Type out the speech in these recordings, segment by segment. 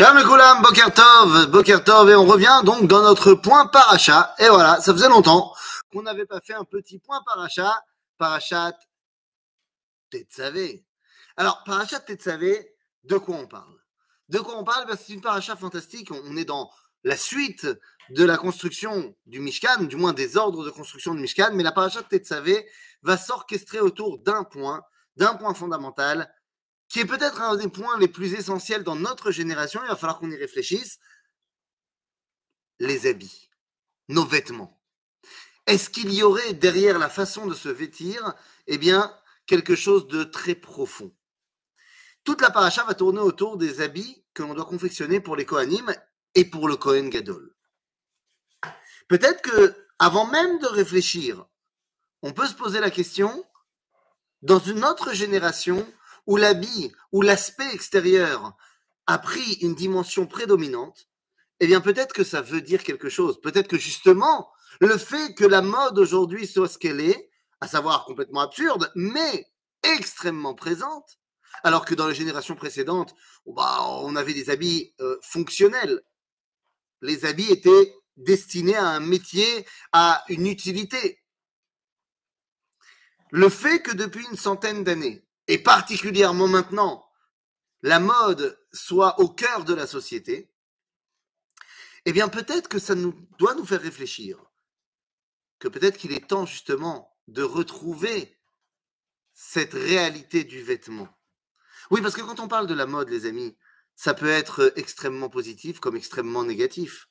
Shalom le Koulam, Boker Tov, Boker Tov, et on revient donc dans notre point paracha. Et voilà, ça faisait longtemps qu'on n'avait pas fait un petit point paracha, parachat Tetzavé. Alors, parachat Tetzavé, de quoi on parle? De quoi on parle? Ben, C'est une paracha fantastique. On est dans la suite de la construction du Mishkan, du moins des ordres de construction du Mishkan, mais la paracha Tetzavé va s'orchestrer autour d'un point, d'un point fondamental, qui est peut-être un des points les plus essentiels dans notre génération, il va falloir qu'on y réfléchisse, les habits, nos vêtements. Est-ce qu'il y aurait derrière la façon de se vêtir, eh bien, quelque chose de très profond? Toute la paracha va tourner autour des habits que l'on doit confectionner pour les Kohanim et pour le Kohen Gadol. Peut-être que, avant même de réfléchir, on peut se poser la question, dans une autre génération, où l'habit, où l'aspect extérieur a pris une dimension prédominante, eh bien peut-être que ça veut dire quelque chose. Peut-être que justement, le fait que la mode aujourd'hui soit ce qu'elle est, à savoir complètement absurde, mais extrêmement présente, alors que dans les générations précédentes, bah, on avait des habits euh, fonctionnels. Les habits étaient destinés à un métier, à une utilité. Le fait que depuis une centaine d'années, et particulièrement maintenant, la mode soit au cœur de la société, eh bien peut-être que ça doit nous faire réfléchir, que peut-être qu'il est temps justement de retrouver cette réalité du vêtement. Oui, parce que quand on parle de la mode, les amis, ça peut être extrêmement positif comme extrêmement négatif.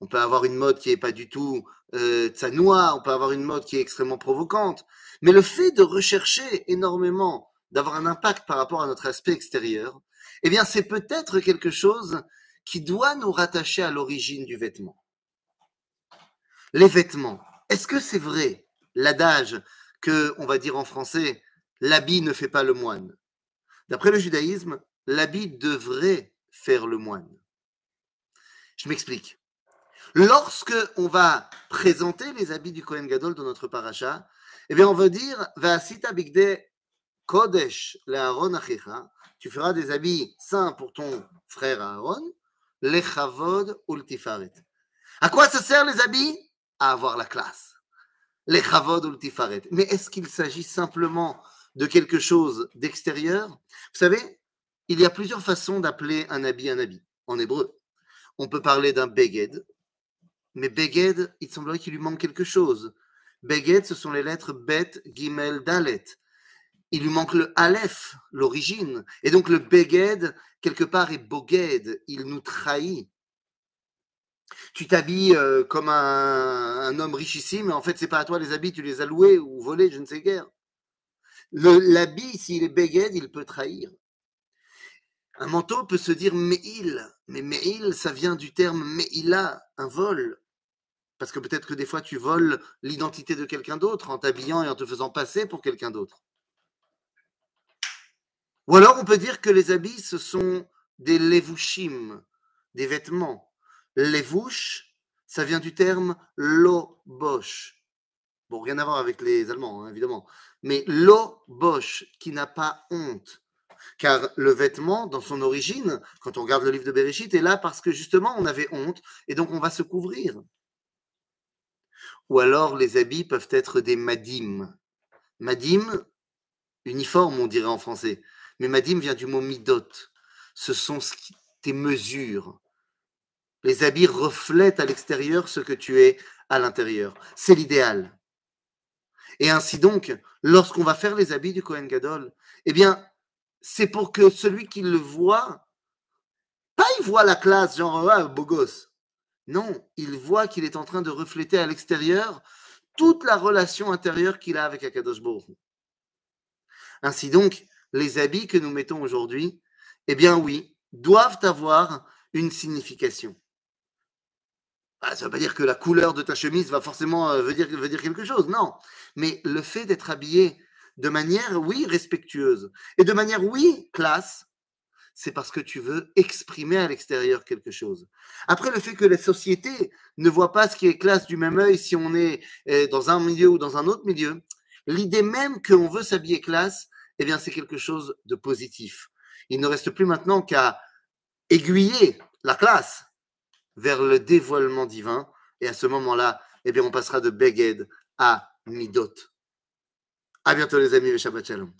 On peut avoir une mode qui n'est pas du tout euh, on peut avoir une mode qui est extrêmement provocante. Mais le fait de rechercher énormément d'avoir un impact par rapport à notre aspect extérieur, eh bien, c'est peut-être quelque chose qui doit nous rattacher à l'origine du vêtement. Les vêtements. Est-ce que c'est vrai l'adage que, on va dire en français, l'habit ne fait pas le moine? D'après le judaïsme, l'habit devrait faire le moine. Je m'explique. Lorsque on va présenter les habits du Kohen Gadol dans notre paracha, eh bien, on va dire Vasita bigde Kodesh Aaron Achicha, tu feras des habits saints pour ton frère Aaron, lechavod ultifaret. À quoi ça sert les habits? À avoir la classe. Lechavod ultifaret. Mais est-ce qu'il s'agit simplement de quelque chose d'extérieur? Vous savez, il y a plusieurs façons d'appeler un habit un habit en hébreu. On peut parler d'un beged, mais beged, il semblerait qu'il lui manque quelque chose. Beged, ce sont les lettres bet, gimel, dalet il lui manque le Aleph, l'origine. Et donc le Beged, quelque part, est Boged, il nous trahit. Tu t'habilles euh, comme un, homme richissime, mais en fait, c'est pas à toi les habits, tu les as loués ou volés, je ne sais guère. L'habit, s'il est Beged, il peut trahir. Un manteau peut se dire Meil, mais Meil, ça vient du terme Meila, un vol. Parce que peut-être que des fois, tu voles l'identité de quelqu'un d'autre en t'habillant et en te faisant passer pour quelqu'un d'autre. Ou alors on peut dire que les habits, ce sont des levushim, des vêtements. Levush, ça vient du terme lo-bosh. Bon, rien à voir avec les Allemands, hein, évidemment. Mais lo-bosh, qui n'a pas honte. Car le vêtement, dans son origine, quand on regarde le livre de Bereshit, est là parce que justement on avait honte et donc on va se couvrir. Ou alors les habits peuvent être des madim. Madim, uniforme, on dirait en français. Mais Madim vient du mot midot. Ce sont tes mesures. Les habits reflètent à l'extérieur ce que tu es à l'intérieur. C'est l'idéal. Et ainsi donc, lorsqu'on va faire les habits du Kohen Gadol, eh bien, c'est pour que celui qui le voit, pas il voit la classe, genre, ah, beau gosse. Non, il voit qu'il est en train de refléter à l'extérieur toute la relation intérieure qu'il a avec Akadosh Baruch. Ainsi donc, les habits que nous mettons aujourd'hui, eh bien oui, doivent avoir une signification. Ah, ça ne veut pas dire que la couleur de ta chemise va forcément euh, veut dire, veut dire quelque chose, non. Mais le fait d'être habillé de manière, oui, respectueuse et de manière, oui, classe, c'est parce que tu veux exprimer à l'extérieur quelque chose. Après, le fait que la société ne voit pas ce qui est classe du même œil si on est euh, dans un milieu ou dans un autre milieu, l'idée même qu'on veut s'habiller classe, eh bien, c'est quelque chose de positif. Il ne reste plus maintenant qu'à aiguiller la classe vers le dévoilement divin. Et à ce moment-là, eh bien, on passera de Beged à Midot. À bientôt les amis, et Shabbat Shalom.